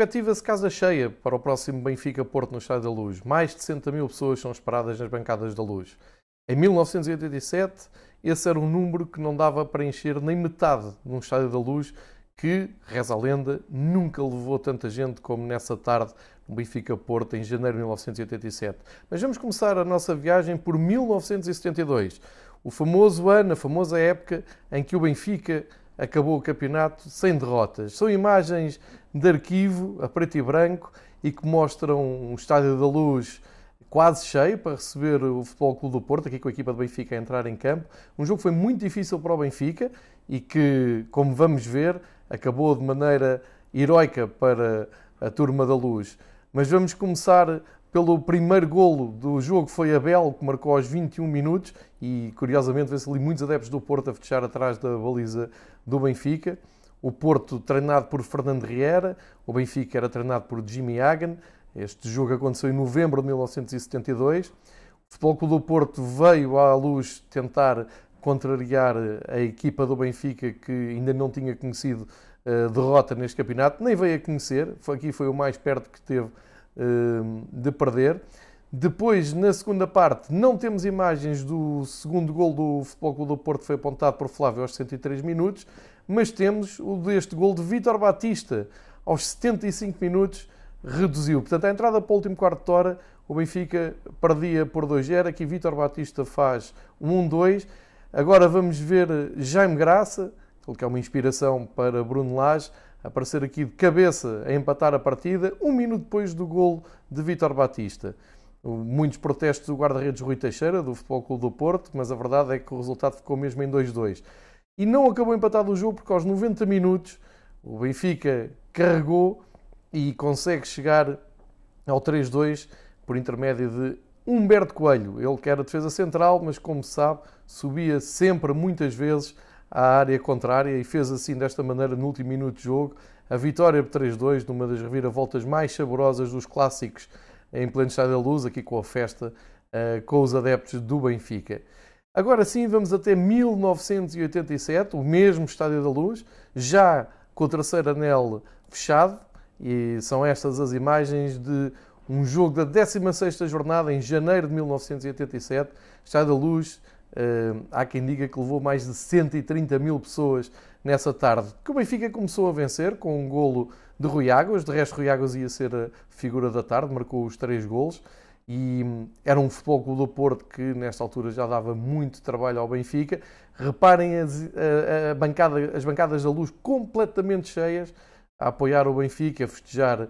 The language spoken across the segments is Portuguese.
Perspectiva-se casa cheia para o próximo Benfica-Porto no Estádio da Luz. Mais de 60 mil pessoas são esperadas nas bancadas da Luz. Em 1987, esse era um número que não dava para encher nem metade de um Estádio da Luz que, reza a lenda, nunca levou tanta gente como nessa tarde no Benfica-Porto em janeiro de 1987. Mas vamos começar a nossa viagem por 1972, o famoso ano, a famosa época em que o Benfica acabou o campeonato sem derrotas. São imagens de arquivo, a preto e branco, e que mostram um estádio da luz quase cheio para receber o Futebol Clube do Porto, aqui com a equipa do Benfica a entrar em campo. Um jogo que foi muito difícil para o Benfica e que, como vamos ver, acabou de maneira heroica para a turma da luz. Mas vamos começar pelo primeiro golo do jogo, foi Abel, que marcou aos 21 minutos e, curiosamente, vê-se ali muitos adeptos do Porto a fechar atrás da baliza do Benfica. O Porto treinado por Fernando Riera, o Benfica era treinado por Jimmy Hagan. Este jogo aconteceu em novembro de 1972. O Futebol Clube do Porto veio à luz tentar contrariar a equipa do Benfica que ainda não tinha conhecido uh, derrota neste campeonato, nem veio a conhecer. Aqui foi o mais perto que teve de perder. Depois, na segunda parte, não temos imagens do segundo gol do Futebol Clube do Porto, foi apontado por Flávio aos 103 minutos, mas temos o deste gol de Vítor Batista aos 75 minutos, reduziu. Portanto, a entrada para o último quarto de hora, o Benfica perdia por 2-0, aqui Vítor Batista faz 1-2. Agora vamos ver Jaime Graça, que é uma inspiração para Bruno Lage, aparecer aqui de cabeça a empatar a partida, um minuto depois do gol de Vítor Batista. Muitos protestos do guarda-redes Rui Teixeira, do Futebol Clube do Porto, mas a verdade é que o resultado ficou mesmo em 2-2. E não acabou empatado o jogo porque aos 90 minutos o Benfica carregou e consegue chegar ao 3-2 por intermédio de Humberto Coelho. Ele que era defesa central, mas como se sabe, subia sempre, muitas vezes, à área contrária e fez assim desta maneira no último minuto de jogo a vitória por 3-2 numa das reviravoltas mais saborosas dos clássicos em pleno Estádio da Luz, aqui com a festa uh, com os adeptos do Benfica. Agora sim, vamos até 1987, o mesmo Estádio da Luz, já com o terceiro anel fechado, e são estas as imagens de um jogo da 16ª jornada em janeiro de 1987, Estádio da Luz, há quem diga que levou mais de 130 mil pessoas nessa tarde, que o Benfica começou a vencer com um golo de Rui Águas, de resto Rui Águas ia ser a figura da tarde, marcou os três golos e hum, era um futebol clube do Porto que nesta altura já dava muito trabalho ao Benfica. Reparem as, a, a bancada, as bancadas da luz completamente cheias a apoiar o Benfica, a festejar uh,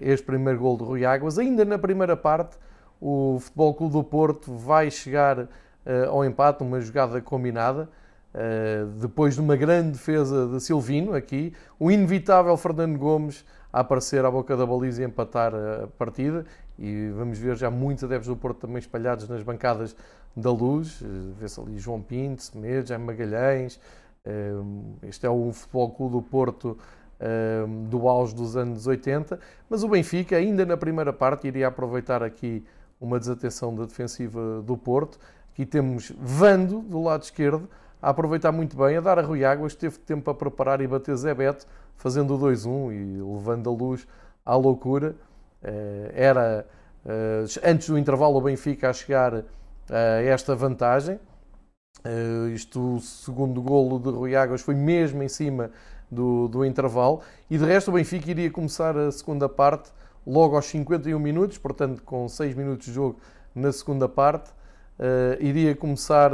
este primeiro gol de Rui Águas. Ainda na primeira parte, o Futebol Clube do Porto vai chegar uh, ao empate, uma jogada combinada. Eh, depois de uma grande defesa de Silvino aqui, o inevitável Fernando Gomes a aparecer à boca da baliza e empatar a partida. E vamos ver já muitos adeptos do Porto também espalhados nas bancadas da luz. Eh, vê-se ali João Pinto, Semedo, Jaime Magalhães. Este é o Futebol Clube do Porto do auge dos anos 80. Mas o Benfica, ainda na primeira parte, iria aproveitar aqui uma desatenção da defensiva do Porto. Aqui temos Vando do lado esquerdo a aproveitar muito bem, a dar a Rui Águas, teve tempo a preparar e bater Zé Beto, fazendo o 2-1 e levando a luz à loucura. Eh, era eh, antes do intervalo o Benfica a chegar a esta vantagem. Eh, isto, o segundo golo de Rui Águas foi mesmo em cima do, do intervalo. E de resto o Benfica iria começar a segunda parte logo aos 51 minutos, portanto com 6 minutos de jogo na segunda parte. Iria começar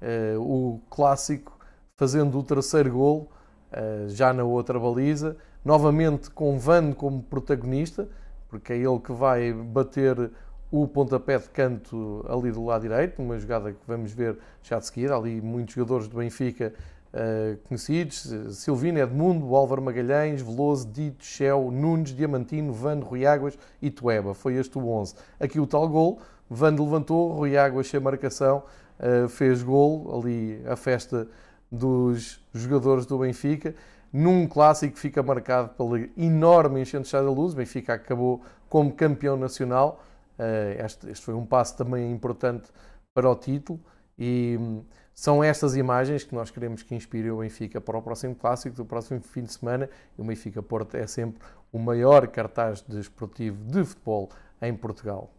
eh, o clássico fazendo o terceiro gol eh, já na outra baliza, novamente com Van como protagonista, porque é ele que vai bater o pontapé de canto ali do lado direito, uma jogada que vamos ver já de seguida, ali muitos jogadores do Benfica uh, conhecidos, Silvino, Edmundo, Álvaro Magalhães, Veloso, Dito, Shell, Nunes, Diamantino, Van, Rui Águas e Tueba. Foi este o 11. Aqui o tal gol, Van levantou, Rui Águas sem marcação, uh, fez gol, ali a festa dos jogadores do Benfica, num clássico que fica marcado pela enorme enchente de luz. O Benfica acabou como campeão nacional. Uh, este, foi um passo também importante para o título e um, são estas imagens que nós queremos que inspirem o Benfica para o próximo clássico do próximo fim de semana. E o Benfica Porto é sempre o maior cartaz desportivo de futebol em Portugal.